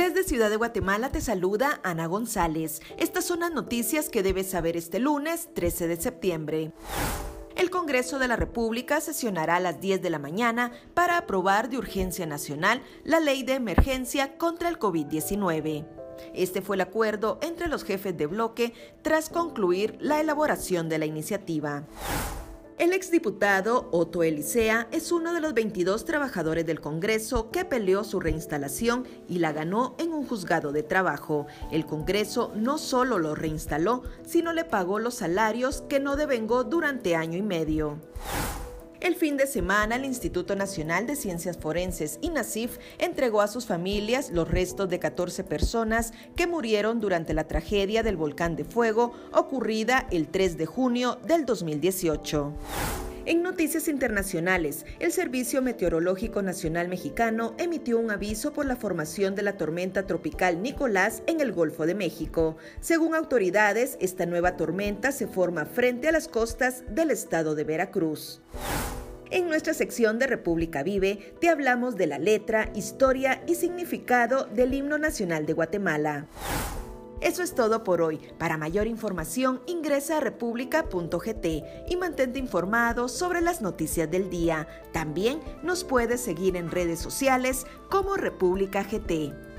Desde Ciudad de Guatemala te saluda Ana González. Estas son las noticias que debes saber este lunes 13 de septiembre. El Congreso de la República sesionará a las 10 de la mañana para aprobar de urgencia nacional la ley de emergencia contra el COVID-19. Este fue el acuerdo entre los jefes de bloque tras concluir la elaboración de la iniciativa. El exdiputado Otto Elisea es uno de los 22 trabajadores del Congreso que peleó su reinstalación y la ganó en un juzgado de trabajo. El Congreso no solo lo reinstaló, sino le pagó los salarios que no devengó durante año y medio. El fin de semana, el Instituto Nacional de Ciencias Forenses, INACIF, entregó a sus familias los restos de 14 personas que murieron durante la tragedia del volcán de fuego ocurrida el 3 de junio del 2018. En noticias internacionales, el Servicio Meteorológico Nacional Mexicano emitió un aviso por la formación de la tormenta tropical Nicolás en el Golfo de México. Según autoridades, esta nueva tormenta se forma frente a las costas del estado de Veracruz. En nuestra sección de República Vive te hablamos de la letra, historia y significado del himno nacional de Guatemala. Eso es todo por hoy. Para mayor información ingresa a república.gt y mantente informado sobre las noticias del día. También nos puedes seguir en redes sociales como República GT.